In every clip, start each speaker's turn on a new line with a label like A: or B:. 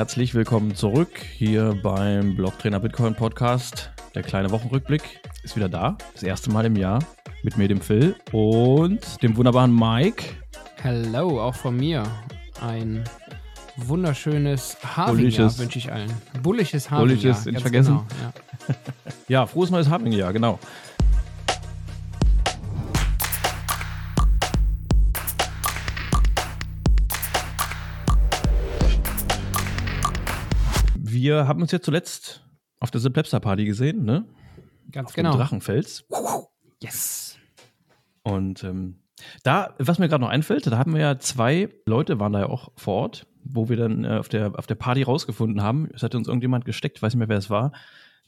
A: Herzlich willkommen zurück hier beim Blocktrainer Bitcoin Podcast. Der kleine Wochenrückblick ist wieder da, das erste Mal im Jahr mit mir, dem Phil und dem wunderbaren Mike.
B: Hallo, auch von mir. Ein wunderschönes Harving-Jahr wünsche ich allen. Bullisches Harving-Jahr.
A: Bullisches, nicht vergessen. Genau, ja. ja, frohes neues Harving-Jahr, genau. Wir haben uns ja zuletzt auf der Simplepster Party gesehen, ne?
B: Ganz auf genau.
A: Drachenfels.
B: Yes.
A: Und ähm, da, was mir gerade noch einfällt, da haben wir ja zwei Leute, waren da ja auch vor Ort, wo wir dann äh, auf, der, auf der Party rausgefunden haben, es hatte uns irgendjemand gesteckt, weiß nicht mehr, wer es war,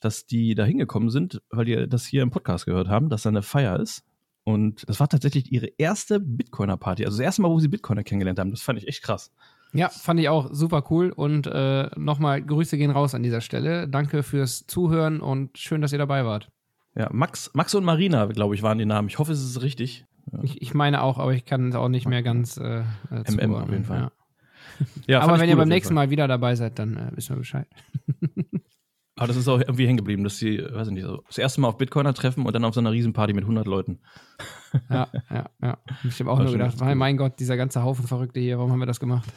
A: dass die da hingekommen sind, weil die das hier im Podcast gehört haben, dass da eine Feier ist. Und das war tatsächlich ihre erste Bitcoiner-Party. Also das erste Mal, wo sie Bitcoiner kennengelernt haben. Das fand ich echt krass.
B: Ja, fand ich auch super cool und äh, nochmal Grüße gehen raus an dieser Stelle. Danke fürs Zuhören und schön, dass ihr dabei wart.
A: Ja, Max, Max und Marina, glaube ich, waren die Namen. Ich hoffe, es ist richtig.
B: Ja. Ich, ich, meine auch, aber ich kann es auch nicht mehr ganz äh,
A: MM auf jeden Fall. Ja.
B: ja aber wenn ihr beim nächsten Mal wieder dabei seid, dann äh, wissen wir Bescheid.
A: aber das ist auch irgendwie hängen geblieben, dass sie, weiß ich nicht, so das erste Mal auf Bitcoiner treffen und dann auf so einer Riesenparty mit 100 Leuten.
B: ja, ja, ja. Ich habe auch nur gedacht, mein Gott, dieser ganze Haufen Verrückte hier, warum haben wir das gemacht?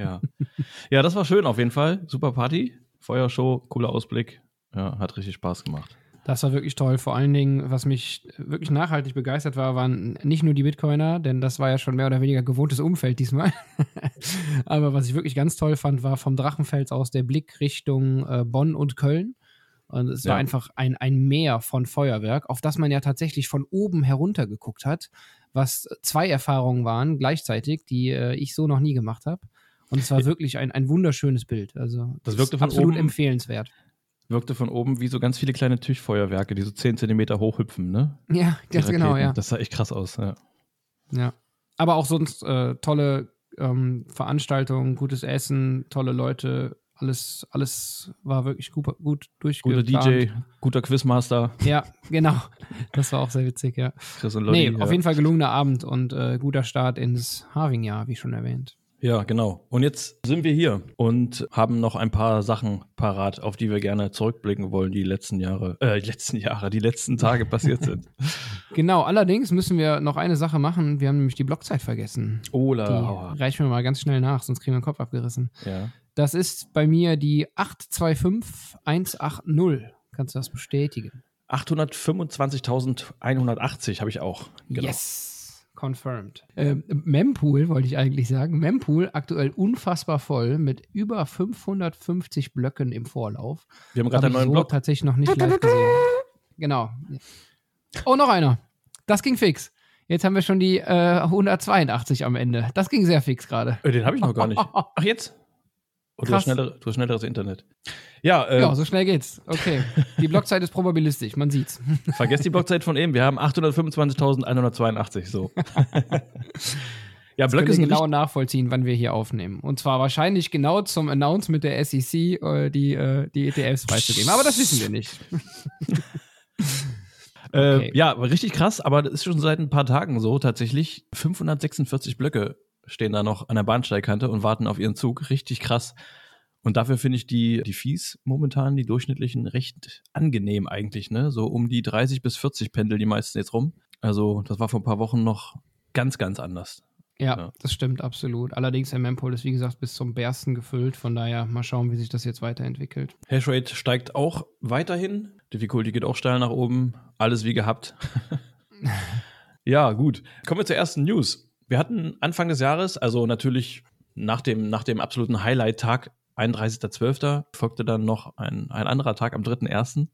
A: Ja. ja, das war schön auf jeden Fall. Super Party, Feuershow, cooler Ausblick. Ja, hat richtig Spaß gemacht.
B: Das war wirklich toll. Vor allen Dingen, was mich wirklich nachhaltig begeistert war, waren nicht nur die Bitcoiner, denn das war ja schon mehr oder weniger gewohntes Umfeld diesmal. Aber was ich wirklich ganz toll fand, war vom Drachenfels aus der Blick Richtung äh, Bonn und Köln. Und es ja. war einfach ein, ein Meer von Feuerwerk, auf das man ja tatsächlich von oben herunter geguckt hat, was zwei Erfahrungen waren gleichzeitig, die äh, ich so noch nie gemacht habe. Und es war wirklich ein, ein wunderschönes Bild. Also
A: das wirkte von absolut oben, empfehlenswert. Wirkte von oben wie so ganz viele kleine Tischfeuerwerke, die so 10 Zentimeter hochhüpfen, ne?
B: Ja, ganz genau, ja.
A: Das sah echt krass aus, ja.
B: Ja. Aber auch sonst äh, tolle ähm, Veranstaltungen, gutes Essen, tolle Leute, alles, alles war wirklich gut, gut
A: durchgeplant. Guter DJ, guter Quizmaster.
B: Ja, genau. Das war auch sehr witzig, ja. Chris und Lottie, nee, ja. auf jeden Fall gelungener Abend und äh, guter Start ins Harving-Jahr, wie schon erwähnt.
A: Ja, genau. Und jetzt sind wir hier und haben noch ein paar Sachen parat, auf die wir gerne zurückblicken wollen, die letzten Jahre, äh, die letzten Jahre, die letzten Tage passiert sind.
B: Genau, allerdings müssen wir noch eine Sache machen. Wir haben nämlich die Blockzeit vergessen.
A: Oh, la.
B: Reichen wir mal ganz schnell nach, sonst kriegen wir den Kopf abgerissen.
A: Ja.
B: Das ist bei mir die 825180. Kannst du das bestätigen?
A: 825.180 habe ich auch.
B: Genau. Yes. Confirmed. Ähm, Mempool wollte ich eigentlich sagen. Mempool aktuell unfassbar voll mit über 550 Blöcken im Vorlauf.
A: Wir haben gerade einen neuen so Block.
B: tatsächlich noch nicht live gesehen. Genau. Oh, noch einer. Das ging fix. Jetzt haben wir schon die äh, 182 am Ende. Das ging sehr fix gerade.
A: Äh, den habe ich noch gar nicht. Ach, jetzt? Oh, du, hast schneller, du hast schnelleres Internet.
B: Ja, äh, ja, so schnell geht's. Okay. Die Blockzeit ist probabilistisch, man sieht's.
A: Vergesst die Blockzeit von eben. Wir haben 825.182. So.
B: ja, das Blöcke sind genau nachvollziehen, wann wir hier aufnehmen. Und zwar wahrscheinlich genau zum Announcement der SEC, äh, die, äh, die ETFs freizugeben. Aber das wissen wir nicht.
A: Äh, okay. ja, richtig krass, aber das ist schon seit ein paar Tagen so tatsächlich. 546 Blöcke stehen da noch an der Bahnsteigkante und warten auf ihren Zug. Richtig krass. Und dafür finde ich die, die Fees momentan, die durchschnittlichen, recht angenehm eigentlich, ne? So um die 30 bis 40 pendeln die meisten jetzt rum. Also, das war vor ein paar Wochen noch ganz, ganz anders.
B: Ja, ja. das stimmt absolut. Allerdings, der Mempool ist wie gesagt bis zum Bersten gefüllt. Von daher mal schauen, wie sich das jetzt weiterentwickelt.
A: Hashrate steigt auch weiterhin. Difficulty geht auch steil nach oben. Alles wie gehabt. ja, gut. Kommen wir zur ersten News. Wir hatten Anfang des Jahres, also natürlich nach dem, nach dem absoluten Highlight-Tag, 31.12., folgte dann noch ein, ein anderer Tag am 3.1.,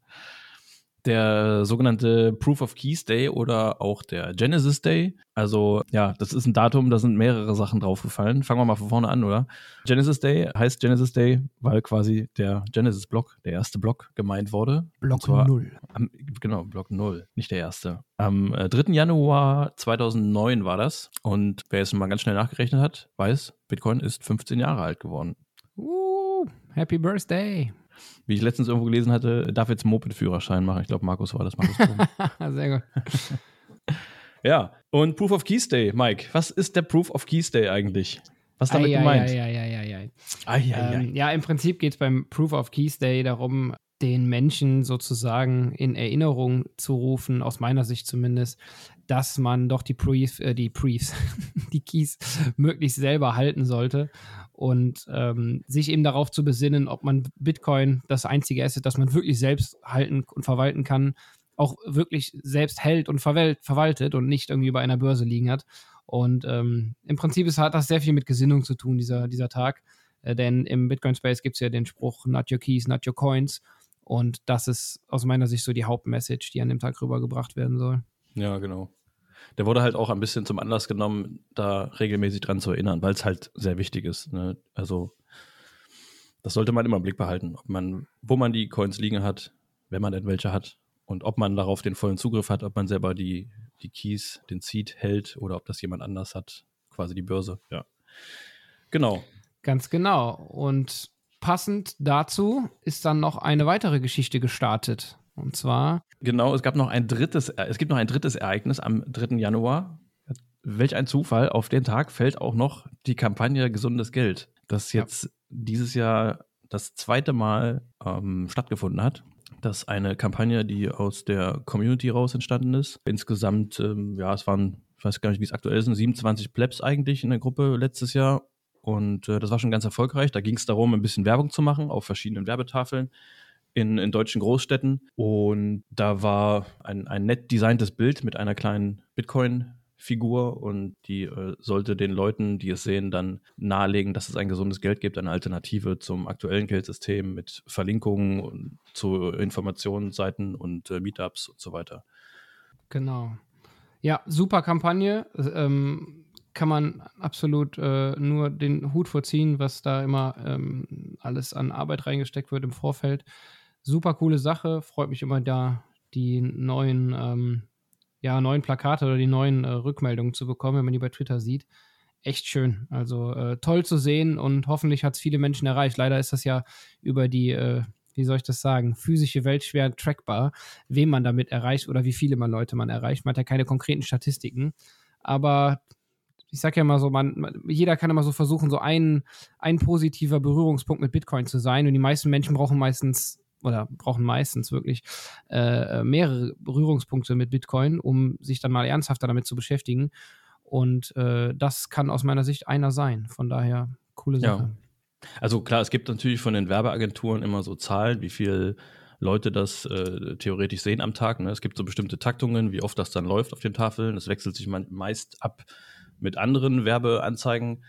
A: der sogenannte Proof of Keys Day oder auch der Genesis Day. Also ja, das ist ein Datum, da sind mehrere Sachen draufgefallen. Fangen wir mal von vorne an, oder? Genesis Day heißt Genesis Day, weil quasi der Genesis-Block, der erste Block, gemeint wurde.
B: Block 0.
A: Am, genau, Block 0, nicht der erste. Am 3. Äh, Januar 2009 war das. Und wer jetzt mal ganz schnell nachgerechnet hat, weiß, Bitcoin ist 15 Jahre alt geworden.
B: Uh, Happy Birthday
A: wie ich letztens irgendwo gelesen hatte, darf jetzt Moped-Führerschein machen. Ich glaube, Markus war das. Markus
B: Sehr gut.
A: ja, und Proof of Keys Day, Mike. Was ist der Proof of Keys Day eigentlich? Was damit ei, gemeint?
B: Ja, ja, ja, ja, ja. Ja, im Prinzip geht es beim Proof of Keys Day darum, den Menschen sozusagen in Erinnerung zu rufen, aus meiner Sicht zumindest, dass man doch die Briefs, äh, die Briefs, die Keys möglichst selber halten sollte und ähm, sich eben darauf zu besinnen, ob man Bitcoin, das einzige Asset, das man wirklich selbst halten und verwalten kann, auch wirklich selbst hält und verwaltet und nicht irgendwie bei einer Börse liegen hat. Und ähm, im Prinzip ist, hat das sehr viel mit Gesinnung zu tun, dieser, dieser Tag. Äh, denn im Bitcoin-Space gibt es ja den Spruch, not your keys, not your coins. Und das ist aus meiner Sicht so die Hauptmessage, die an dem Tag rübergebracht werden soll.
A: Ja, genau. Der wurde halt auch ein bisschen zum Anlass genommen, da regelmäßig dran zu erinnern, weil es halt sehr wichtig ist. Ne? Also, das sollte man immer im Blick behalten, ob man, wo man die Coins liegen hat, wenn man denn welche hat und ob man darauf den vollen Zugriff hat, ob man selber die, die Keys, den Seed hält oder ob das jemand anders hat, quasi die Börse. Ja. Genau.
B: Ganz genau. Und passend dazu ist dann noch eine weitere Geschichte gestartet. Und zwar.
A: Genau, es gab noch ein drittes, äh, es gibt noch ein drittes Ereignis am 3. Januar. Welch ein Zufall, auf den Tag fällt auch noch die Kampagne Gesundes Geld, das jetzt ja. dieses Jahr das zweite Mal ähm, stattgefunden hat. Das ist eine Kampagne, die aus der Community raus entstanden ist. Insgesamt, ähm, ja, es waren, ich weiß gar nicht, wie es aktuell sind, 27 Plebs eigentlich in der Gruppe letztes Jahr und äh, das war schon ganz erfolgreich. Da ging es darum, ein bisschen Werbung zu machen auf verschiedenen Werbetafeln in, in deutschen Großstädten. Und da war ein, ein nett designtes Bild mit einer kleinen Bitcoin-Figur und die äh, sollte den Leuten, die es sehen, dann nahelegen, dass es ein gesundes Geld gibt, eine Alternative zum aktuellen Geldsystem mit Verlinkungen zu Informationsseiten und äh, Meetups und so weiter.
B: Genau. Ja, super Kampagne. Ähm, kann man absolut äh, nur den Hut vorziehen, was da immer ähm, alles an Arbeit reingesteckt wird im Vorfeld. Super coole Sache, freut mich immer da, die neuen, ähm, ja, neuen Plakate oder die neuen äh, Rückmeldungen zu bekommen, wenn man die bei Twitter sieht. Echt schön. Also äh, toll zu sehen und hoffentlich hat es viele Menschen erreicht. Leider ist das ja über die äh, wie soll ich das sagen, physische Welt schwer trackbar, wem man damit erreicht oder wie viele man Leute man erreicht. Man hat ja keine konkreten Statistiken. Aber ich sag ja immer so, man, man, jeder kann immer so versuchen, so ein, ein positiver Berührungspunkt mit Bitcoin zu sein. Und die meisten Menschen brauchen meistens oder brauchen meistens wirklich äh, mehrere Berührungspunkte mit Bitcoin, um sich dann mal ernsthafter damit zu beschäftigen. Und äh, das kann aus meiner Sicht einer sein. Von daher, coole Sache.
A: Ja. Also klar, es gibt natürlich von den Werbeagenturen immer so Zahlen, wie viel Leute das äh, theoretisch sehen am Tag. Ne? Es gibt so bestimmte Taktungen, wie oft das dann läuft auf den Tafeln. Das wechselt sich meist ab mit anderen Werbeanzeigen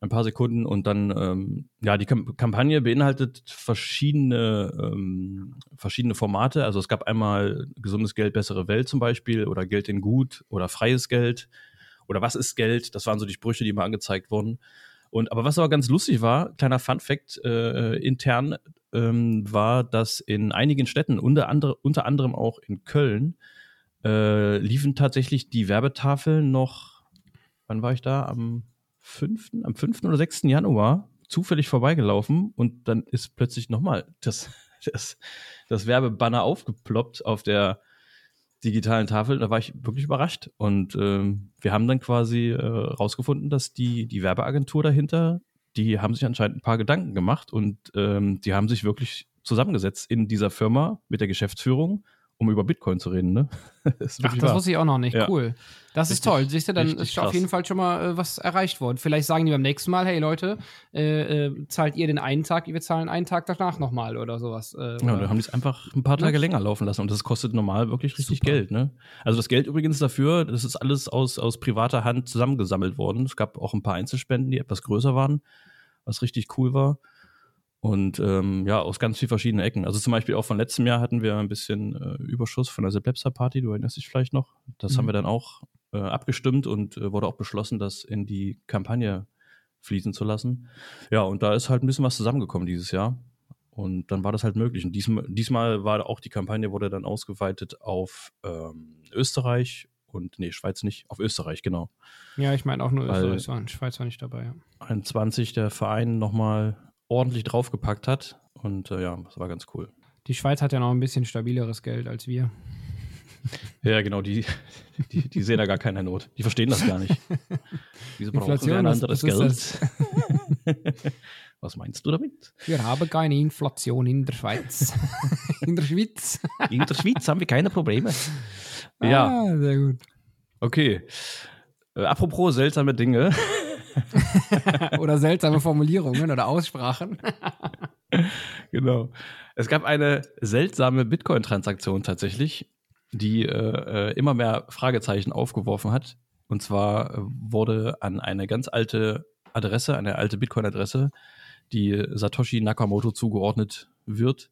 A: ein paar Sekunden und dann, ähm, ja, die Kamp Kampagne beinhaltet verschiedene, ähm, verschiedene Formate. Also es gab einmal gesundes Geld, bessere Welt zum Beispiel oder Geld in Gut oder freies Geld oder was ist Geld? Das waren so die Sprüche, die mal angezeigt wurden. Und aber was aber ganz lustig war, kleiner Fun Fact äh, intern, ähm, war, dass in einigen Städten, unter, andere, unter anderem auch in Köln, äh, liefen tatsächlich die Werbetafeln noch wann war ich da? Am 5., am 5. oder 6. Januar zufällig vorbeigelaufen und dann ist plötzlich nochmal das, das, das Werbebanner aufgeploppt auf der digitalen Tafel. Da war ich wirklich überrascht. Und ähm, wir haben dann quasi äh, rausgefunden, dass die, die Werbeagentur dahinter, die haben sich anscheinend ein paar Gedanken gemacht und ähm, die haben sich wirklich zusammengesetzt in dieser Firma mit der Geschäftsführung um über Bitcoin zu reden, ne?
B: das Ach, das wusste ich auch noch nicht. Ja. Cool. Das richtig, ist toll. Siehst du, dann ist krass. auf jeden Fall schon mal äh, was erreicht worden. Vielleicht sagen die beim nächsten Mal, hey Leute, äh, äh, zahlt ihr den einen Tag, wir zahlen einen Tag danach nochmal oder sowas.
A: Äh, ja, dann haben die es einfach ein paar Tage ne? länger laufen lassen und das kostet normal wirklich richtig Super. Geld, ne? Also das Geld übrigens dafür, das ist alles aus, aus privater Hand zusammengesammelt worden. Es gab auch ein paar Einzelspenden, die etwas größer waren, was richtig cool war. Und ähm, ja, aus ganz vielen verschiedenen Ecken. Also zum Beispiel auch von letztem Jahr hatten wir ein bisschen äh, Überschuss von der Seplepsa-Party, du erinnerst dich vielleicht noch. Das mhm. haben wir dann auch äh, abgestimmt und äh, wurde auch beschlossen, das in die Kampagne fließen zu lassen. Ja, und da ist halt ein bisschen was zusammengekommen dieses Jahr. Und dann war das halt möglich. Und diesmal, diesmal war auch die Kampagne, wurde dann ausgeweitet auf ähm, Österreich und, nee, Schweiz nicht, auf Österreich, genau.
B: Ja, ich meine auch nur Weil Österreich, Schweiz war nicht dabei, ja.
A: 21 der Verein nochmal ordentlich draufgepackt hat. Und äh, ja, das war ganz cool.
B: Die Schweiz hat ja noch ein bisschen stabileres Geld als wir.
A: Ja, genau, die, die, die sehen da gar keine Not. Die verstehen das gar nicht. Wieso brauchen wir ein anderes Geld? Was meinst du damit?
B: Wir haben keine Inflation in der Schweiz. in der Schweiz.
A: in der Schweiz haben wir keine Probleme.
B: Ja. Ah, sehr gut.
A: Okay. Äh, apropos seltsame Dinge.
B: oder seltsame Formulierungen oder Aussprachen.
A: genau. Es gab eine seltsame Bitcoin-Transaktion tatsächlich, die äh, äh immer mehr Fragezeichen aufgeworfen hat. Und zwar äh, wurde an eine ganz alte Adresse, eine alte Bitcoin-Adresse, die Satoshi Nakamoto zugeordnet wird,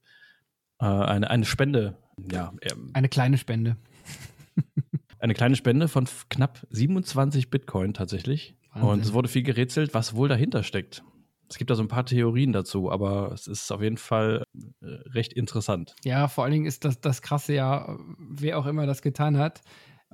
A: äh, eine, eine Spende. Ja,
B: ähm, eine kleine Spende.
A: eine kleine Spende von knapp 27 Bitcoin tatsächlich. Wahnsinn. Und es wurde viel gerätselt, was wohl dahinter steckt. Es gibt da so ein paar Theorien dazu, aber es ist auf jeden Fall äh, recht interessant.
B: Ja, vor allen Dingen ist das, das Krasse ja, wer auch immer das getan hat,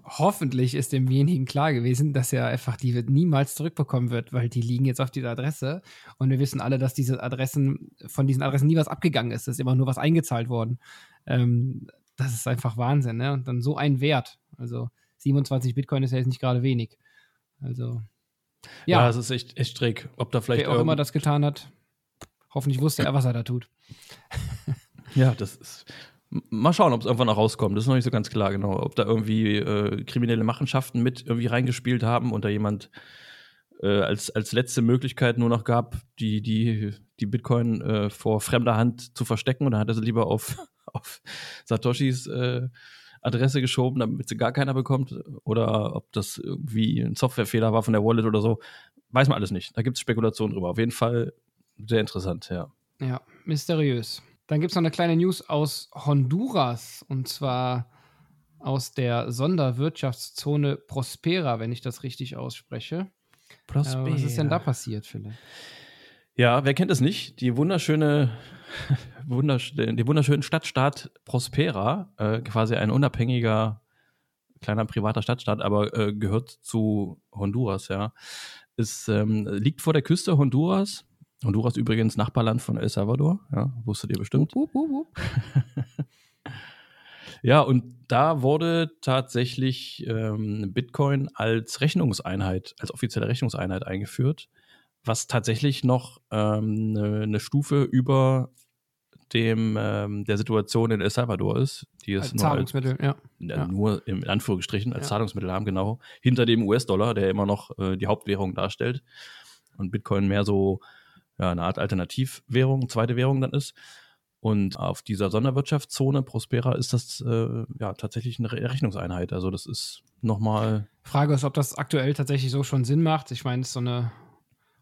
B: hoffentlich ist demjenigen klar gewesen, dass er einfach die niemals zurückbekommen wird, weil die liegen jetzt auf dieser Adresse und wir wissen alle, dass diese Adressen, von diesen Adressen nie was abgegangen ist, es ist immer nur was eingezahlt worden. Ähm, das ist einfach Wahnsinn, ne? Und dann so ein Wert. Also 27 Bitcoin ist ja jetzt nicht gerade wenig. Also.
A: Ja, ja das ist echt, echt schräg. Ob da vielleicht.
B: Wer auch immer das getan hat, hoffentlich wusste er, was er da tut.
A: ja, das ist. Mal schauen, ob es irgendwann noch rauskommt. Das ist noch nicht so ganz klar, genau. Ob da irgendwie äh, kriminelle Machenschaften mit irgendwie reingespielt haben und da jemand äh, als, als letzte Möglichkeit nur noch gab, die, die, die Bitcoin äh, vor fremder Hand zu verstecken und dann hat er sie lieber auf, auf Satoshis äh, Adresse geschoben, damit sie gar keiner bekommt. Oder ob das irgendwie ein Softwarefehler war von der Wallet oder so. Weiß man alles nicht. Da gibt es Spekulationen drüber. Auf jeden Fall sehr interessant, ja.
B: Ja, mysteriös. Dann gibt es noch eine kleine News aus Honduras und zwar aus der Sonderwirtschaftszone Prospera, wenn ich das richtig ausspreche. Prospera. Äh, was ist denn da passiert, Philipp?
A: Ja, wer kennt es nicht? Die wunderschöne, wundersch die wunderschöne Stadtstaat Prospera, äh, quasi ein unabhängiger kleiner privater Stadtstaat, aber äh, gehört zu Honduras, ja. Es ähm, liegt vor der Küste Honduras Honduras übrigens Nachbarland von El Salvador, ja, wusstet ihr bestimmt. Wup, wup, wup. ja, und da wurde tatsächlich ähm, Bitcoin als Rechnungseinheit, als offizielle Rechnungseinheit eingeführt, was tatsächlich noch ähm, eine, eine Stufe über dem ähm, der Situation in El Salvador ist, die es
B: als Zahlungsmittel, als, ja.
A: ja. Nur im Anführungsstrichen als ja. Zahlungsmittel haben, genau, hinter dem US-Dollar, der immer noch äh, die Hauptwährung darstellt und Bitcoin mehr so ja, eine Art Alternativwährung, zweite Währung dann ist. Und auf dieser Sonderwirtschaftszone Prospera ist das äh, ja tatsächlich eine Rechnungseinheit. Also das ist nochmal.
B: Frage ist, ob das aktuell tatsächlich so schon Sinn macht. Ich meine, es ist so eine,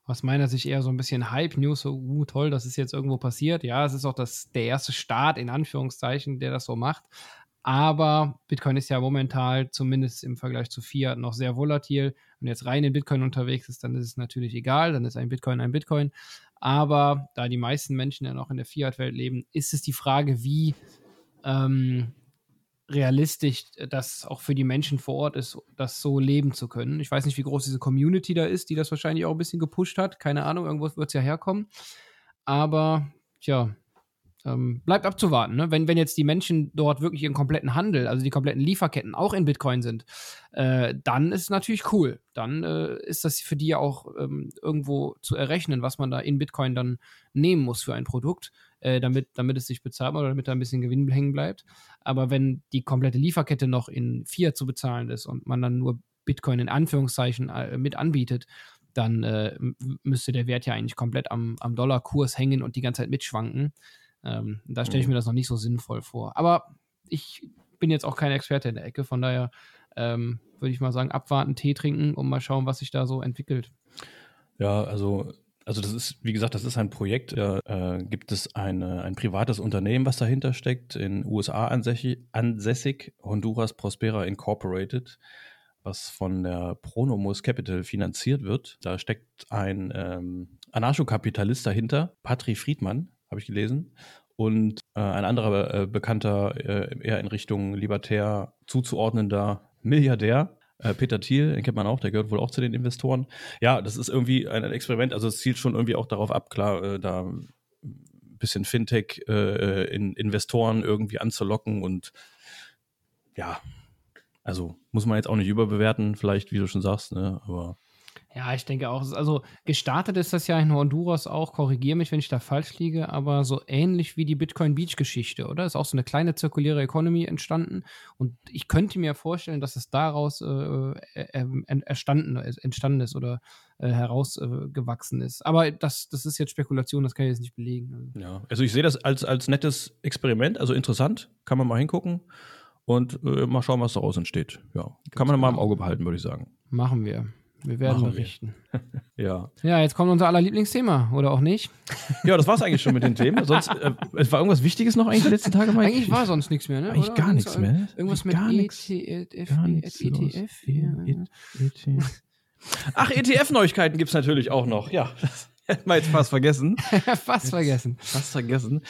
B: aus meiner Sicht eher so ein bisschen Hype-News, so uh, toll, das ist jetzt irgendwo passiert. Ja, es ist auch das, der erste Staat in Anführungszeichen, der das so macht. Aber Bitcoin ist ja momentan, zumindest im Vergleich zu Fiat, noch sehr volatil. Wenn jetzt rein in Bitcoin unterwegs ist, dann ist es natürlich egal, dann ist ein Bitcoin ein Bitcoin. Aber da die meisten Menschen ja noch in der Fiat-Welt leben, ist es die Frage, wie ähm, realistisch das auch für die Menschen vor Ort ist, das so leben zu können. Ich weiß nicht, wie groß diese Community da ist, die das wahrscheinlich auch ein bisschen gepusht hat. Keine Ahnung, irgendwo wird es ja herkommen. Aber, tja, ähm, bleibt abzuwarten. Ne? Wenn, wenn jetzt die Menschen dort wirklich ihren kompletten Handel, also die kompletten Lieferketten auch in Bitcoin sind, äh, dann ist es natürlich cool. Dann äh, ist das für die auch ähm, irgendwo zu errechnen, was man da in Bitcoin dann nehmen muss für ein Produkt, äh, damit, damit es sich bezahlt oder damit da ein bisschen Gewinn hängen bleibt. Aber wenn die komplette Lieferkette noch in Fiat zu bezahlen ist und man dann nur Bitcoin in Anführungszeichen äh, mit anbietet, dann äh, müsste der Wert ja eigentlich komplett am, am Dollarkurs hängen und die ganze Zeit mitschwanken. Ähm, da stelle ich mir mhm. das noch nicht so sinnvoll vor. Aber ich bin jetzt auch kein Experte in der Ecke, von daher ähm, würde ich mal sagen, abwarten, Tee trinken und mal schauen, was sich da so entwickelt.
A: Ja, also also das ist, wie gesagt, das ist ein Projekt. Da äh, gibt es eine, ein privates Unternehmen, was dahinter steckt, in USA ansässig, ansässig, Honduras Prospera Incorporated, was von der Pronomus Capital finanziert wird. Da steckt ein ähm, Anarchokapitalist dahinter, Patri Friedmann, habe ich gelesen. Und äh, ein anderer äh, bekannter, äh, eher in Richtung libertär zuzuordnender Milliardär, äh, Peter Thiel, den kennt man auch, der gehört wohl auch zu den Investoren. Ja, das ist irgendwie ein, Experiment, also es zielt schon irgendwie auch darauf ab, klar, äh, da ein bisschen Fintech äh, in Investoren irgendwie anzulocken und ja, Also muss man jetzt auch nicht überbewerten, vielleicht, wie du schon sagst, ne? aber
B: ja, ich denke auch. Also gestartet ist das ja in Honduras auch. Korrigiere mich, wenn ich da falsch liege, aber so ähnlich wie die Bitcoin Beach Geschichte, oder? Ist auch so eine kleine zirkuläre Economy entstanden. Und ich könnte mir vorstellen, dass es daraus äh, äh, äh entstanden, entstanden ist oder äh, herausgewachsen ist. Aber das, das ist jetzt Spekulation, das kann ich jetzt nicht belegen.
A: Ja, also ich sehe das als, als nettes Experiment, also interessant, kann man mal hingucken und äh, mal schauen, was daraus entsteht. Ja, kann man mal im. Auge behalten, würde ich sagen.
B: Machen wir. Wir werden Machen berichten.
A: Wir. ja.
B: Ja, jetzt kommt unser aller Lieblingsthema, oder auch nicht?
A: Ja, das war es eigentlich schon mit den Themen. Sonst, äh, es war irgendwas Wichtiges noch eigentlich die letzten Tage,
B: Mike? Eigentlich war sonst nichts mehr, ne?
A: Eigentlich gar nichts mehr.
B: Irgendwas mit ETF.
A: Ach, ETF-Neuigkeiten gibt es natürlich auch noch. Ja, das hätten wir jetzt fast vergessen.
B: fast vergessen.
A: Fast vergessen.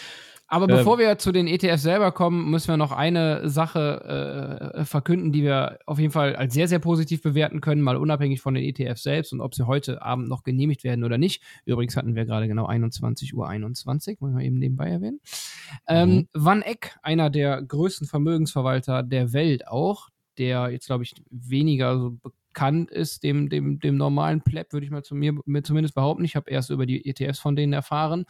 B: Aber ähm, bevor wir zu den ETFs selber kommen, müssen wir noch eine Sache äh, verkünden, die wir auf jeden Fall als sehr, sehr positiv bewerten können, mal unabhängig von den ETFs selbst und ob sie heute Abend noch genehmigt werden oder nicht. Übrigens hatten wir gerade genau 21 Uhr 21, wollen wir eben nebenbei erwähnen. Ähm, mhm. Van Eck, einer der größten Vermögensverwalter der Welt auch, der jetzt, glaube ich, weniger so bekannt ist, dem, dem, dem normalen Pleb, würde ich mal zu mir, mir zumindest behaupten. Ich habe erst über die ETFs von denen erfahren.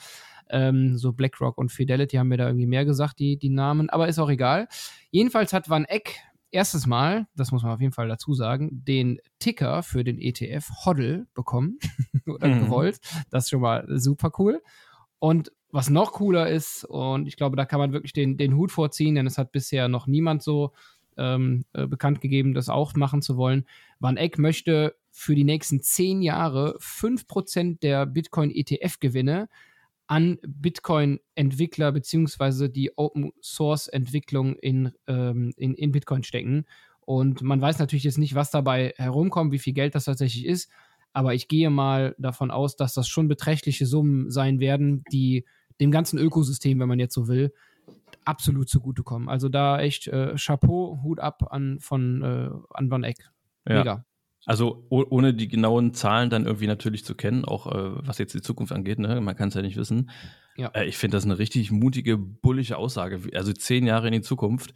B: Ähm, so BlackRock und Fidelity haben mir da irgendwie mehr gesagt, die, die Namen, aber ist auch egal. Jedenfalls hat Van Eck erstes Mal, das muss man auf jeden Fall dazu sagen, den Ticker für den ETF HODL bekommen oder mhm. gewollt. Das ist schon mal super cool. Und was noch cooler ist, und ich glaube, da kann man wirklich den, den Hut vorziehen, denn es hat bisher noch niemand so ähm, äh, bekannt gegeben, das auch machen zu wollen. Van Eck möchte für die nächsten zehn Jahre 5% der Bitcoin-ETF-Gewinne an Bitcoin-Entwickler beziehungsweise die Open-Source-Entwicklung in, ähm, in, in Bitcoin stecken. Und man weiß natürlich jetzt nicht, was dabei herumkommt, wie viel Geld das tatsächlich ist. Aber ich gehe mal davon aus, dass das schon beträchtliche Summen sein werden, die dem ganzen Ökosystem, wenn man jetzt so will, absolut zugutekommen. Also da echt äh, Chapeau, Hut ab an von äh, an Van Eck. Mega. Ja.
A: Also ohne die genauen Zahlen dann irgendwie natürlich zu kennen, auch äh, was jetzt die Zukunft angeht, ne? man kann es ja nicht wissen. Ja. Äh, ich finde das eine richtig mutige, bullische Aussage. Also zehn Jahre in die Zukunft.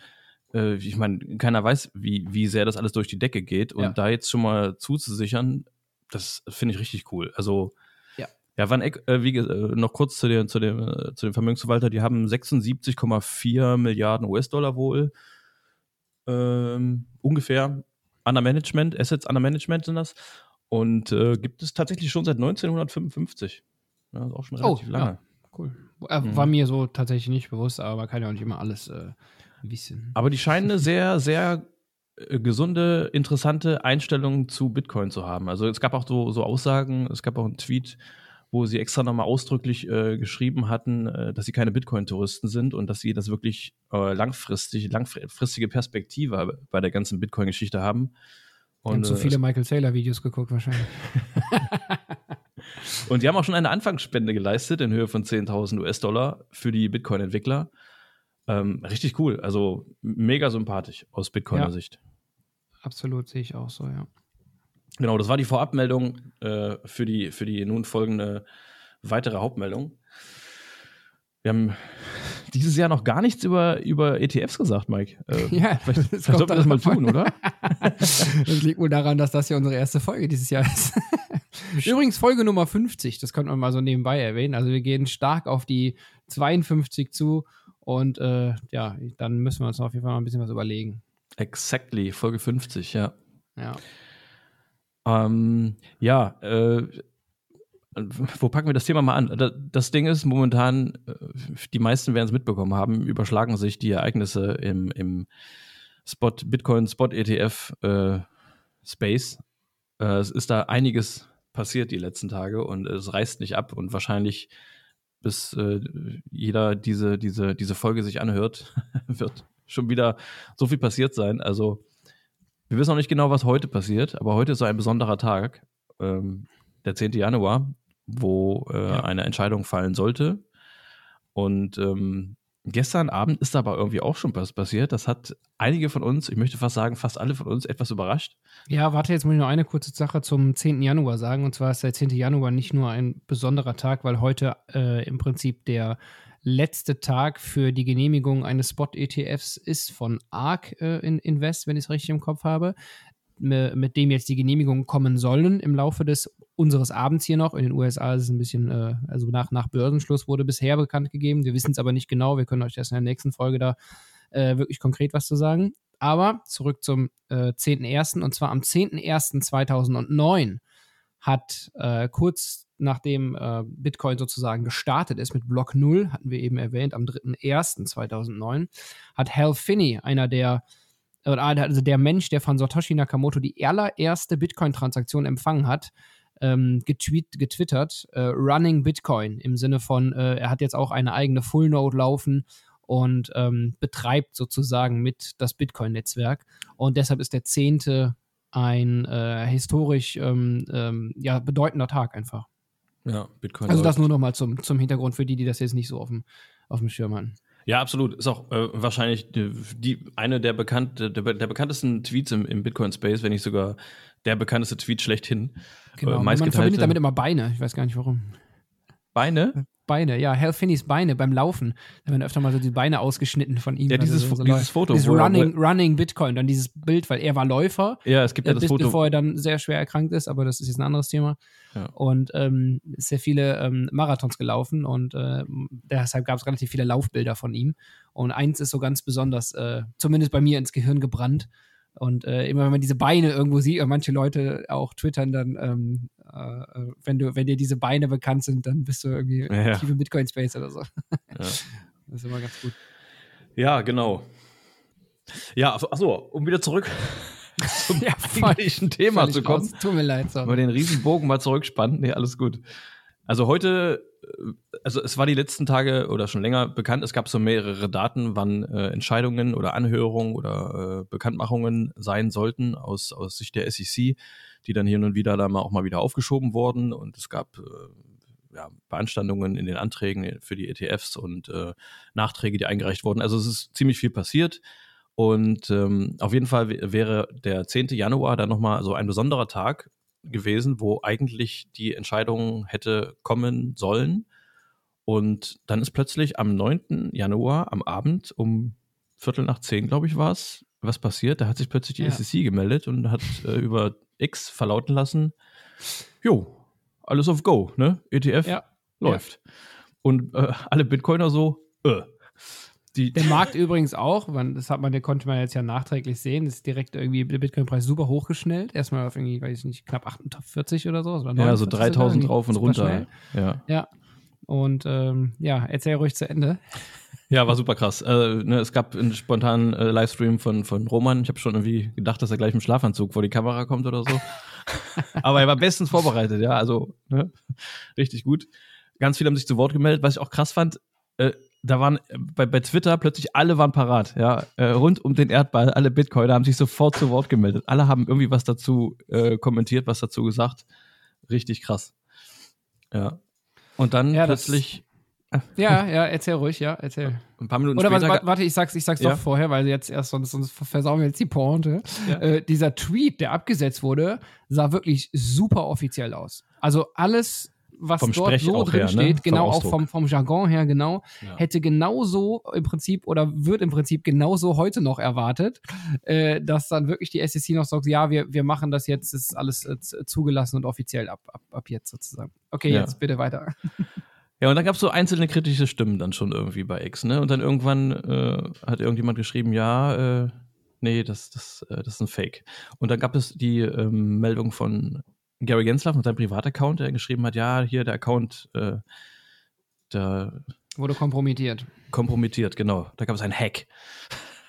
A: Äh, ich meine, keiner weiß, wie, wie sehr das alles durch die Decke geht. Und ja. da jetzt schon mal zuzusichern, das finde ich richtig cool. Also ja, ja Van Eck, äh, wie, äh, noch kurz zu, der, zu, dem, äh, zu dem Vermögensverwalter, die haben 76,4 Milliarden US-Dollar wohl. Ähm, ungefähr under Management, Assets under Management sind das. Und äh, gibt es tatsächlich schon seit 1955. Ja, ist auch schon oh, relativ oh, lange. Ja,
B: cool. Äh, mhm. War mir so tatsächlich nicht bewusst, aber man kann ja auch nicht immer alles äh, wissen.
A: Aber die scheinen eine sehr, sehr äh, gesunde, interessante Einstellung zu Bitcoin zu haben. Also es gab auch so, so Aussagen, es gab auch einen Tweet, wo sie extra nochmal ausdrücklich äh, geschrieben hatten, äh, dass sie keine Bitcoin-Touristen sind und dass sie das wirklich äh, langfristig, langfristige Perspektive bei der ganzen Bitcoin-Geschichte haben.
B: Und haben so äh, viele Michael Saylor-Videos geguckt wahrscheinlich.
A: und die haben auch schon eine Anfangsspende geleistet in Höhe von 10.000 US-Dollar für die Bitcoin-Entwickler. Ähm, richtig cool, also mega sympathisch aus Bitcoiner ja. Sicht.
B: Absolut, sehe ich auch so, ja.
A: Genau, das war die Vorabmeldung äh, für, die, für die nun folgende weitere Hauptmeldung. Wir haben dieses Jahr noch gar nichts über, über ETFs gesagt, Mike. Äh, ja, vielleicht, vielleicht sollten wir das mal tun, oder?
B: das liegt wohl daran, dass das ja unsere erste Folge dieses Jahr ist. Übrigens Folge Nummer 50, das könnte man mal so nebenbei erwähnen. Also wir gehen stark auf die 52 zu und äh, ja, dann müssen wir uns auf jeden Fall mal ein bisschen was überlegen.
A: Exactly, Folge 50, ja. Ja. Ähm, ja, äh, wo packen wir das Thema mal an? Das Ding ist, momentan, äh, die meisten werden es mitbekommen haben, überschlagen sich die Ereignisse im, im Spot, Bitcoin Spot ETF äh, Space. Äh, es ist da einiges passiert die letzten Tage und es reißt nicht ab und wahrscheinlich bis äh, jeder diese, diese, diese Folge sich anhört, wird schon wieder so viel passiert sein. Also wir wissen noch nicht genau, was heute passiert, aber heute ist so ein besonderer Tag, ähm, der 10. Januar, wo äh, ja. eine Entscheidung fallen sollte. Und ähm, gestern Abend ist aber irgendwie auch schon was passiert. Das hat einige von uns, ich möchte fast sagen, fast alle von uns etwas überrascht.
B: Ja, warte, jetzt muss ich noch eine kurze Sache zum 10. Januar sagen. Und zwar ist der 10. Januar nicht nur ein besonderer Tag, weil heute äh, im Prinzip der letzte Tag für die Genehmigung eines Spot-ETFs ist von ARK äh, in Invest, wenn ich es richtig im Kopf habe, mit dem jetzt die Genehmigungen kommen sollen im Laufe des unseres Abends hier noch. In den USA ist es ein bisschen, äh, also nach, nach Börsenschluss wurde bisher bekannt gegeben. Wir wissen es aber nicht genau. Wir können euch erst in der nächsten Folge da äh, wirklich konkret was zu sagen. Aber zurück zum äh, 10.01. Und zwar am 10.01.2009 hat äh, kurz nachdem äh, Bitcoin sozusagen gestartet ist mit Block 0, hatten wir eben erwähnt, am 3.01.2009, hat Hal Finney, einer der also der Mensch, der von Satoshi Nakamoto die allererste Bitcoin-Transaktion empfangen hat, ähm, getweet, getwittert, äh, Running Bitcoin im Sinne von, äh, er hat jetzt auch eine eigene Full Node laufen und ähm, betreibt sozusagen mit das Bitcoin-Netzwerk. Und deshalb ist der 10. ein äh, historisch ähm, ähm, ja, bedeutender Tag einfach.
A: Ja, Bitcoin.
B: Also das nur nochmal zum, zum Hintergrund für die, die das jetzt nicht so auf dem, auf dem Schirm haben.
A: Ja, absolut. Ist auch äh, wahrscheinlich die, die, eine der, bekannt, der, der bekanntesten Tweets im, im Bitcoin-Space, wenn nicht sogar der bekannteste Tweet schlechthin.
B: Genau, äh, man verbindet damit immer Beine. Ich weiß gar nicht warum.
A: Beine?
B: Beine, ja, Hal Finneys Beine beim Laufen. Da werden öfter mal so die Beine ausgeschnitten von ihm.
A: Ja, dieses,
B: also
A: so dieses Foto.
B: Dieses Running, Running Bitcoin, dann dieses Bild, weil er war Läufer.
A: Ja, es gibt ja das
B: bis,
A: Foto.
B: Bevor er dann sehr schwer erkrankt ist, aber das ist jetzt ein anderes Thema. Ja. Und ähm, sehr viele ähm, Marathons gelaufen und äh, deshalb gab es relativ viele Laufbilder von ihm. Und eins ist so ganz besonders, äh, zumindest bei mir ins Gehirn gebrannt. Und äh, immer wenn man diese Beine irgendwo sieht, und manche Leute auch twittern dann, ähm, äh, wenn du, wenn dir diese Beine bekannt sind, dann bist du irgendwie ja. tief im Bitcoin-Space oder so. Ja. Das ist immer ganz gut.
A: Ja, genau. Ja, achso, um wieder zurück zum ja, eigentlichen Thema zu kommen.
B: Tut mir leid,
A: sorry. Mal den Riesenbogen mal zurückspannen. Nee, alles gut. Also heute, äh, also es war die letzten Tage oder schon länger bekannt, es gab so mehrere Daten, wann äh, Entscheidungen oder Anhörungen oder äh, Bekanntmachungen sein sollten aus, aus Sicht der SEC, die dann hier und wieder da mal auch mal wieder aufgeschoben wurden und es gab äh, ja, Beanstandungen in den Anträgen für die ETFs und äh, Nachträge, die eingereicht wurden. Also es ist ziemlich viel passiert. Und ähm, auf jeden Fall wäre der 10. Januar dann nochmal so ein besonderer Tag gewesen, wo eigentlich die Entscheidung hätte kommen sollen. Und dann ist plötzlich am 9. Januar am Abend um Viertel nach zehn, glaube ich, war es, was passiert. Da hat sich plötzlich die ja. SEC gemeldet und hat äh, über X verlauten lassen, jo, alles auf Go, ne? ETF ja. läuft. Ja. Und äh, alle Bitcoiner so, äh,
B: die der Markt übrigens auch, das hat man, der konnte man jetzt ja nachträglich sehen, ist direkt irgendwie der Bitcoin-Preis super hochgeschnellt. Erstmal auf irgendwie, weiß ich nicht, knapp 48 oder so. Oder
A: ja, so 3000 drauf und runter. Ja.
B: ja. Und ähm, ja, erzähl ruhig zu Ende.
A: Ja, war super krass. Äh, ne, es gab einen spontanen äh, Livestream von, von Roman. Ich habe schon irgendwie gedacht, dass er gleich im Schlafanzug vor die Kamera kommt oder so. Aber er war bestens vorbereitet, ja. Also ne? richtig gut. Ganz viele haben sich zu Wort gemeldet. Was ich auch krass fand, äh, da waren bei, bei Twitter plötzlich alle waren parat, ja, äh, rund um den Erdball, alle Bitcoiner haben sich sofort zu Wort gemeldet. Alle haben irgendwie was dazu äh, kommentiert, was dazu gesagt. Richtig krass. Ja. Und dann ja, plötzlich.
B: Ja, ja, erzähl ruhig, ja, erzähl.
A: Ein paar Minuten
B: Oder
A: später.
B: Warte, warte, ich sag's, ich sag's ja. doch vorher, weil jetzt erst sonst, sonst versauen wir jetzt die Pointe. Ja. Äh, dieser Tweet, der abgesetzt wurde, sah wirklich super offiziell aus. Also alles was vom dort Sprech so drin her, ne? steht, ne? genau auch vom, vom Jargon her, genau, ja. hätte genauso im Prinzip oder wird im Prinzip genauso heute noch erwartet, äh, dass dann wirklich die SEC noch sagt, ja, wir, wir machen das jetzt, ist alles äh, zugelassen und offiziell ab, ab, ab jetzt sozusagen. Okay, ja. jetzt bitte weiter.
A: Ja, und dann gab es so einzelne kritische Stimmen dann schon irgendwie bei X, ne? Und dann irgendwann äh, hat irgendjemand geschrieben, ja, äh, nee, das, das, äh, das ist ein Fake. Und dann gab es die ähm, Meldung von Gary Gensler mit seinem Privataccount, der geschrieben hat, ja, hier der Account, äh, der
B: wurde kompromittiert.
A: Kompromittiert, genau. Da gab es einen Hack.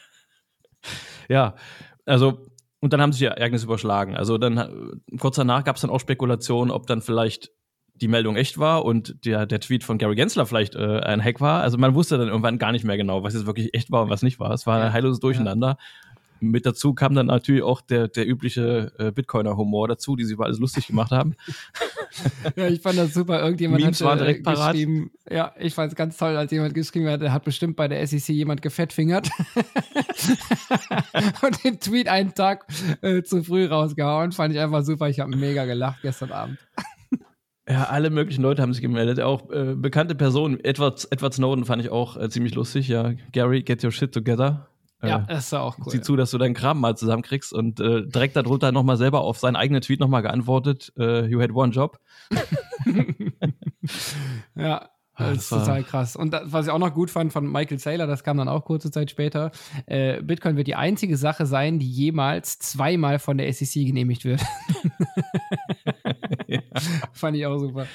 A: ja, also und dann haben sich die Ereignisse überschlagen. Also dann kurz danach gab es dann auch Spekulationen, ob dann vielleicht die Meldung echt war und der, der Tweet von Gary Gensler vielleicht äh, ein Hack war. Also man wusste dann irgendwann gar nicht mehr genau, was jetzt wirklich echt war und was nicht war. Es war ein heilloses Durcheinander. Mit dazu kam dann natürlich auch der, der übliche äh, Bitcoiner-Humor dazu, die sie über alles lustig gemacht haben.
B: ja, ich fand das super. Irgendjemand
A: Memes
B: hat
A: war direkt parat.
B: geschrieben, ja, ich fand es ganz toll, als jemand geschrieben hat, hat bestimmt bei der SEC jemand gefettfingert und den Tweet einen Tag äh, zu früh rausgehauen. Fand ich einfach super. Ich habe mega gelacht gestern Abend.
A: Ja, alle möglichen Leute haben sich gemeldet, auch äh, bekannte Personen. Edward, Edward Snowden fand ich auch äh, ziemlich lustig. Ja, Gary, get your shit together.
B: Ja, äh, das war auch cool.
A: Sieh zu, dass du deinen Kram mal zusammenkriegst und äh, direkt darunter nochmal selber auf seinen eigenen Tweet nochmal geantwortet, äh, you had one job.
B: ja, das, das ist total krass. Und das, was ich auch noch gut fand von Michael Saylor, das kam dann auch kurze Zeit später, äh, Bitcoin wird die einzige Sache sein, die jemals zweimal von der SEC genehmigt wird. ja. Fand ich auch super.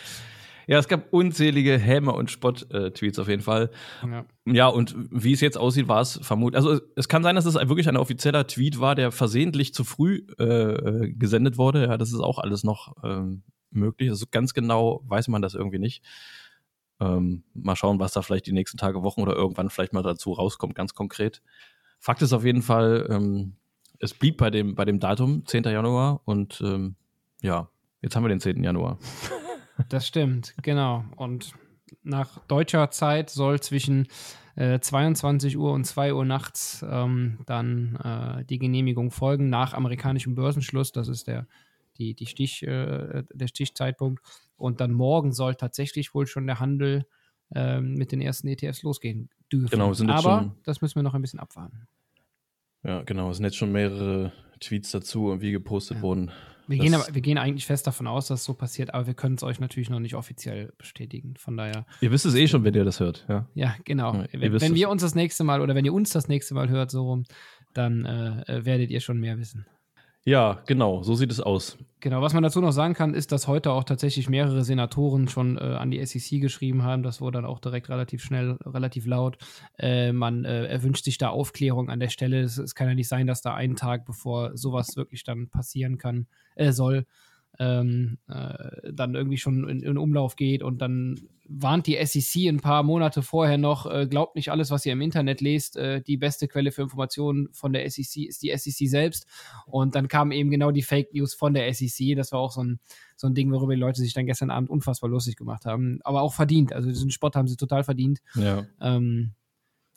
A: Ja, es gab unzählige Häme- und Spott-Tweets auf jeden Fall. Ja. ja, und wie es jetzt aussieht, war es vermutlich. Also, es kann sein, dass es wirklich ein offizieller Tweet war, der versehentlich zu früh äh, äh, gesendet wurde. Ja, das ist auch alles noch ähm, möglich. Also, ganz genau weiß man das irgendwie nicht. Ähm, mal schauen, was da vielleicht die nächsten Tage, Wochen oder irgendwann vielleicht mal dazu rauskommt, ganz konkret. Fakt ist auf jeden Fall, ähm, es blieb bei dem, bei dem Datum, 10. Januar, und ähm, ja, jetzt haben wir den 10. Januar.
B: Das stimmt, genau. Und nach deutscher Zeit soll zwischen äh, 22 Uhr und 2 Uhr nachts ähm, dann äh, die Genehmigung folgen, nach amerikanischem Börsenschluss. Das ist der, die, die Stich, äh, der Stichzeitpunkt. Und dann morgen soll tatsächlich wohl schon der Handel ähm, mit den ersten ETFs losgehen dürfen.
A: Genau,
B: sind jetzt Aber schon, das müssen wir noch ein bisschen abwarten.
A: Ja, genau. Es sind jetzt schon mehrere Tweets dazu und wie gepostet ja. wurden.
B: Wir gehen, aber, wir gehen eigentlich fest davon aus, dass es so passiert, aber wir können es euch natürlich noch nicht offiziell bestätigen. Von daher.
A: Ihr wisst es eh schon, wenn ihr das hört. Ja,
B: ja genau. Ja, wenn, wenn wir uns das nächste Mal oder wenn ihr uns das nächste Mal hört, so rum, dann äh, werdet ihr schon mehr wissen.
A: Ja, genau, so sieht es aus.
B: Genau, was man dazu noch sagen kann, ist, dass heute auch tatsächlich mehrere Senatoren schon äh, an die SEC geschrieben haben. Das wurde dann auch direkt relativ schnell, relativ laut. Äh, man äh, erwünscht sich da Aufklärung an der Stelle. Es, es, kann ja nicht sein, dass da einen Tag, bevor sowas wirklich dann passieren kann, äh, soll, ähm, äh, dann irgendwie schon in, in, Umlauf geht und dann warnt die SEC ein paar Monate vorher noch, äh, glaubt nicht alles, was ihr im Internet lest, äh, die beste Quelle für Informationen von der SEC ist die SEC selbst. Und dann kamen eben genau die Fake News von der SEC, das war auch so ein, so ein Ding, worüber die Leute sich dann gestern Abend unfassbar lustig gemacht haben, aber auch verdient, also diesen Spott haben sie total verdient.
A: Ja.
B: Ähm,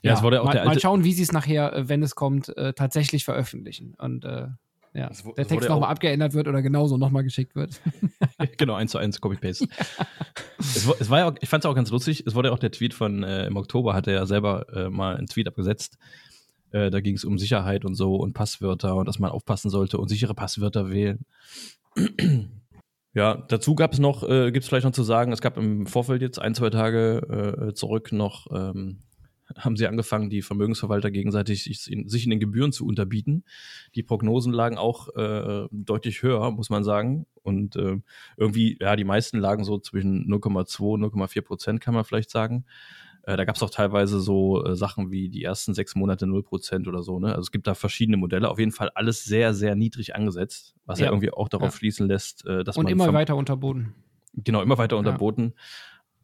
B: ja, ja, es wurde auch mal, der alte mal schauen, wie sie es nachher, äh, wenn es kommt, äh, tatsächlich veröffentlichen. Und äh, ja, das, der Text nochmal abgeändert wird oder genauso nochmal geschickt wird.
A: genau, eins zu eins, Copy-Paste. es, es, war ja auch, ich fand es auch ganz lustig, es wurde ja auch der Tweet von äh, im Oktober, hat er ja selber äh, mal einen Tweet abgesetzt. Äh, da ging es um Sicherheit und so und Passwörter und dass man aufpassen sollte und sichere Passwörter wählen. ja, dazu gab es noch, äh, gibt es vielleicht noch zu sagen, es gab im Vorfeld jetzt ein, zwei Tage äh, zurück noch ähm, haben sie angefangen, die Vermögensverwalter gegenseitig sich in, sich in den Gebühren zu unterbieten. Die Prognosen lagen auch äh, deutlich höher, muss man sagen. Und äh, irgendwie, ja, die meisten lagen so zwischen 0,2 0,4 Prozent, kann man vielleicht sagen. Äh, da gab es auch teilweise so äh, Sachen wie die ersten sechs Monate 0 Prozent oder so. Ne? Also es gibt da verschiedene Modelle. Auf jeden Fall alles sehr, sehr niedrig angesetzt, was ja, ja irgendwie auch darauf ja. schließen lässt, äh, dass
B: Und
A: man.
B: Und immer weiter unterboten.
A: Genau, immer weiter unterboten. Ja.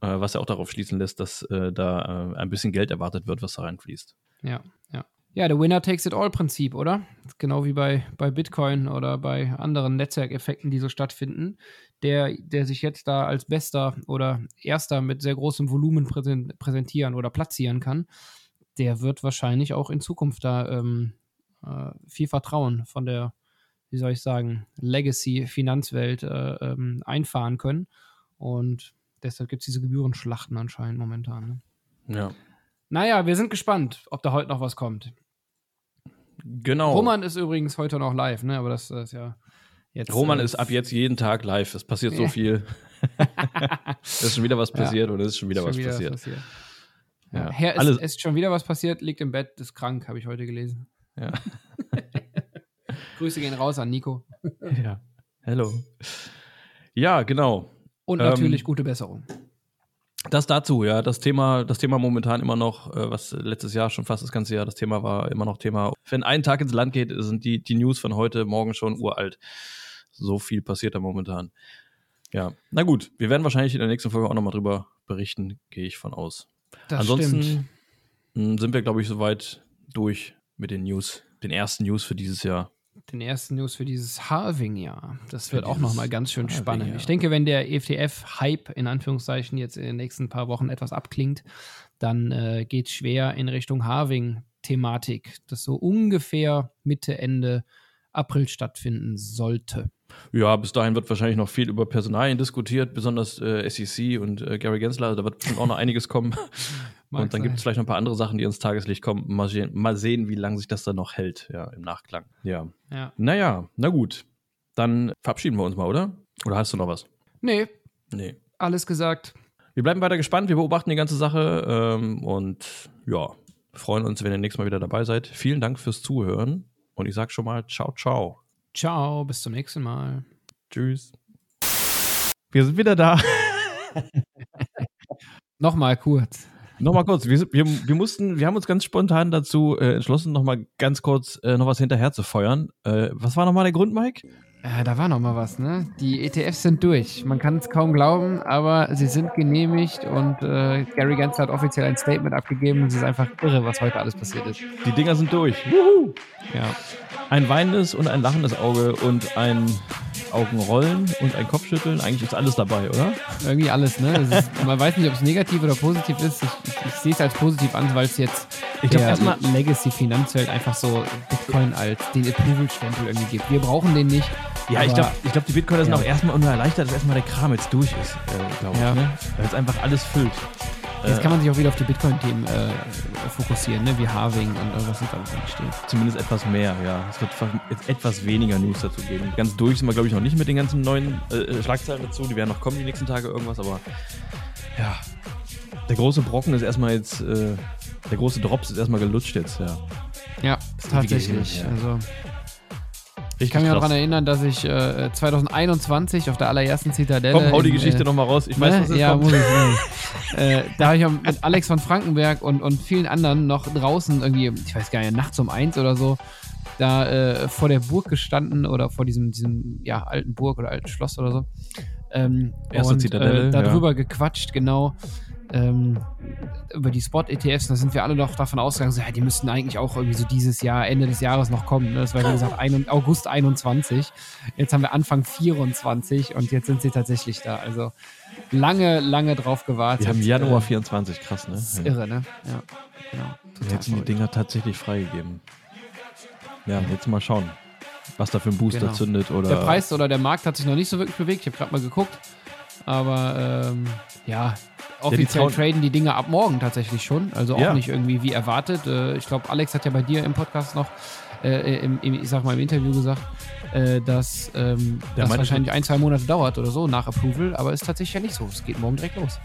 A: Äh, was ja auch darauf schließen lässt, dass äh, da äh, ein bisschen Geld erwartet wird, was da reinfließt.
B: Ja, ja. Ja, der Winner takes it all Prinzip, oder? Genau wie bei, bei Bitcoin oder bei anderen Netzwerkeffekten, die so stattfinden. Der, der sich jetzt da als Bester oder Erster mit sehr großem Volumen präsentieren oder platzieren kann, der wird wahrscheinlich auch in Zukunft da ähm, äh, viel Vertrauen von der, wie soll ich sagen, Legacy-Finanzwelt äh, ähm, einfahren können. Und Deshalb gibt es diese Gebührenschlachten anscheinend momentan.
A: Ne? Ja.
B: Naja, wir sind gespannt, ob da heute noch was kommt.
A: Genau.
B: Roman ist übrigens heute noch live, ne? Aber das, das ist ja
A: jetzt. Roman äh, ist ab jetzt jeden Tag live. Es passiert so viel. es ist schon wieder was passiert ja. und es ist schon wieder, ist was, wieder passiert. was passiert.
B: Ja. Herr, ist, ist schon wieder was passiert, liegt im Bett, ist krank, habe ich heute gelesen.
A: Ja.
B: Grüße gehen raus an Nico.
A: ja. Hallo. Ja, genau.
B: Und natürlich ähm, gute Besserung.
A: Das dazu, ja. Das Thema, das Thema momentan immer noch, äh, was letztes Jahr schon fast das ganze Jahr das Thema war, immer noch Thema. Wenn ein Tag ins Land geht, sind die, die News von heute Morgen schon uralt. So viel passiert da momentan. Ja, na gut, wir werden wahrscheinlich in der nächsten Folge auch nochmal drüber berichten, gehe ich von aus.
B: Das Ansonsten stimmt.
A: Hm, sind wir, glaube ich, soweit durch mit den News, den ersten News für dieses Jahr
B: den ersten News für dieses Halving-Jahr. Das wird auch nochmal ganz schön spannend. Ich denke, wenn der ETF-Hype in Anführungszeichen jetzt in den nächsten paar Wochen etwas abklingt, dann äh, geht es schwer in Richtung Halving-Thematik, das so ungefähr Mitte, Ende April stattfinden sollte.
A: Ja, bis dahin wird wahrscheinlich noch viel über Personalien diskutiert, besonders äh, SEC und äh, Gary Gensler. Da wird bestimmt auch noch einiges kommen. Und dann gibt es vielleicht noch ein paar andere Sachen, die ins Tageslicht kommen. Mal, sehen, mal sehen, wie lange sich das dann noch hält, ja, im Nachklang. Ja.
B: Ja.
A: Naja, na gut. Dann verabschieden wir uns mal, oder? Oder hast du noch was?
B: Nee,
A: Nee.
B: alles gesagt.
A: Wir bleiben weiter gespannt, wir beobachten die ganze Sache ähm, und ja, freuen uns, wenn ihr nächstes Mal wieder dabei seid. Vielen Dank fürs Zuhören und ich sag schon mal ciao, ciao.
B: Ciao, bis zum nächsten Mal.
A: Tschüss. Wir sind wieder da.
B: Nochmal kurz.
A: Nochmal kurz, wir, wir, wir mussten, wir haben uns ganz spontan dazu äh, entschlossen, nochmal ganz kurz äh, noch was hinterher zu feuern. Äh, was war nochmal der Grund, Mike?
B: Äh, da war noch mal was, ne? Die ETFs sind durch. Man kann es kaum glauben, aber sie sind genehmigt und äh, Gary Gensler hat offiziell ein Statement abgegeben. Es ist einfach irre, was heute alles passiert ist.
A: Die Dinger sind durch. Wuhu!
B: Ja.
A: Ein weinendes und ein lachendes Auge und ein Augenrollen und ein Kopfschütteln. Eigentlich ist alles dabei, oder?
B: Irgendwie alles, ne? Es Ist, man weiß nicht, ob es negativ oder positiv ist. Ich, ich, ich sehe es als positiv an, weil es jetzt
A: Ich glaub,
B: der
A: erstmal-
B: Legacy-Finanzwelt einfach so Bitcoin als den Approval-Stempel irgendwie gibt. Wir brauchen den nicht.
A: Ja, ich glaube, ich glaub, die Bitcoiner sind
B: Ja.
A: auch erstmal nur erleichtert, dass erstmal der Kram jetzt durch ist, äh, glaube ich.
B: Ja.
A: Ne? Weil es einfach alles füllt.
B: Jetzt
A: Äh,
B: kann man sich auch wieder auf die Bitcoin-Themen äh, fokussieren, ne? wie Harving und äh, was sonst alles entsteht.
A: Zumindest etwas mehr, ja. Es wird jetzt etwas weniger News dazu geben. Ganz durch sind wir, glaube ich, noch nicht mit den ganzen neuen äh, Schlagzeilen dazu. Die werden noch kommen die nächsten Tage irgendwas, aber ja. Der große Brocken ist erstmal jetzt, äh, der große Drops ist erstmal gelutscht jetzt, ja.
B: Ja, tatsächlich.
A: ja.
B: Also,
A: Richtig
B: ich kann mich auch daran erinnern, dass ich äh, 2021 auf der allerersten Zitadelle.
A: Komm, hau die
B: in,
A: Geschichte
B: äh,
A: nochmal raus. Ich weiß,
B: ne?
A: was jetzt
B: ja,
A: kommt.
B: muss ich äh, da habe ich mit Alex von Frankenberg und, und vielen anderen noch draußen irgendwie, ich weiß gar nicht, nachts um eins oder so, da äh, vor der Burg gestanden oder vor diesem, diesem ja, alten Burg oder alten Schloss oder so. Ähm,
A: Erste
B: und
A: Zitadelle,
B: äh, darüber gequatscht, genau. Ähm, über die Spot-ETFs, da sind wir alle noch davon ausgegangen, so, ja, die müssten eigentlich auch irgendwie so dieses Jahr, Ende des Jahres noch kommen. Ne? Das war, wie gesagt, ein, August 21. Jetzt haben wir Anfang 24 und jetzt sind sie tatsächlich da. Also lange, lange drauf gewartet.
A: Wir haben Januar
B: Äh,
A: 24, krass, ne?
B: das ist irre, ne? Ja, genau. Total
A: Jetzt sind die. Dinger tatsächlich freigegeben. Ja, jetzt mal schauen, was da für ein Booster
B: Genau.
A: zündet oder.
B: Der Preis oder der Markt hat sich noch nicht so wirklich bewegt. Ich habe gerade mal geguckt. Aber ähm, ja, offiziell
A: trauen-
B: traden die Dinge ab morgen tatsächlich schon. Also auch
A: Ja.
B: nicht irgendwie wie erwartet. Äh, ich glaube, Alex hat ja bei dir im Podcast noch, äh, im, im, ich sag mal im Interview gesagt, äh, dass ähm, das wahrscheinlich ein, zwei Monate dauert oder so nach Approval. Aber ist tatsächlich ja nicht so. Es geht morgen direkt los.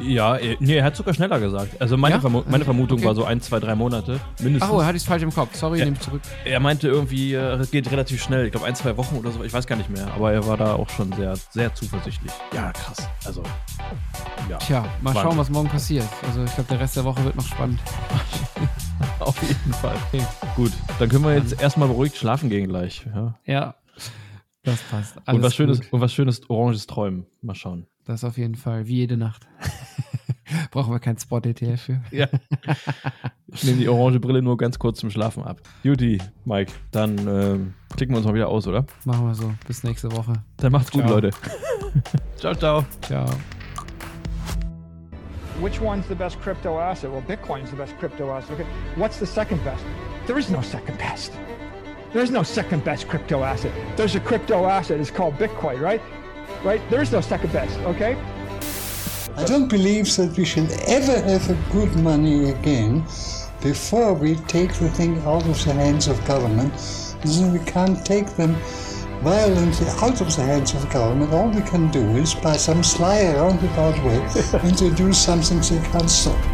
A: Ja, äh, nee, er hat sogar schneller gesagt. Also meine,
B: Ja?
A: Vermu meine Vermutung
B: Okay.
A: war so ein, zwei, drei Monate mindestens.
B: Ach, oh, hatte ich es falsch im Kopf. Sorry,
A: Ja.
B: nehme ich zurück.
A: Er meinte irgendwie, äh, es geht relativ schnell. Ich glaube ein, zwei Wochen oder so. Ich weiß gar nicht mehr. Aber er war da auch schon sehr, sehr zuversichtlich. Ja, krass. Also, ja.
B: Tja, mal
A: Wahnsinn.
B: schauen, was morgen passiert. Also ich glaube, der Rest der Woche wird noch spannend.
A: Auf jeden Fall.
B: Okay.
A: Gut, dann können wir jetzt erstmal beruhigt schlafen gehen gleich. Ja.
B: Ja, das passt.
A: Und,
B: Alles
A: was Schönes,
B: gut.
A: und was Schönes Oranges träumen. Mal schauen.
B: Das auf jeden Fall, wie jede Nacht. Brauchen wir kein Spot-ETF für.
A: Ja. ich nehme die orange Brille nur ganz kurz zum Schlafen ab. Juti, Mike, dann ähm, klicken wir uns mal wieder aus, oder?
B: Machen wir so. Bis nächste Woche.
A: Dann macht's gut,
B: Ciao.
A: Leute. ciao, ciao.
B: Ciao.
C: Which one's the best crypto asset? Well, Bitcoin's the best crypto asset. Okay. What's the second best? There is no second best. There is no second best crypto asset. There's a crypto asset. It's called Bitcoin, right? Right? There is no second best. Okay.
D: I don't believe that we should ever have a good money again before we take the thing out of the hands of government. Then we can't take them violently out of the hands of the government. All we can do is, by some sly roundabout way, introduce something they can't stop.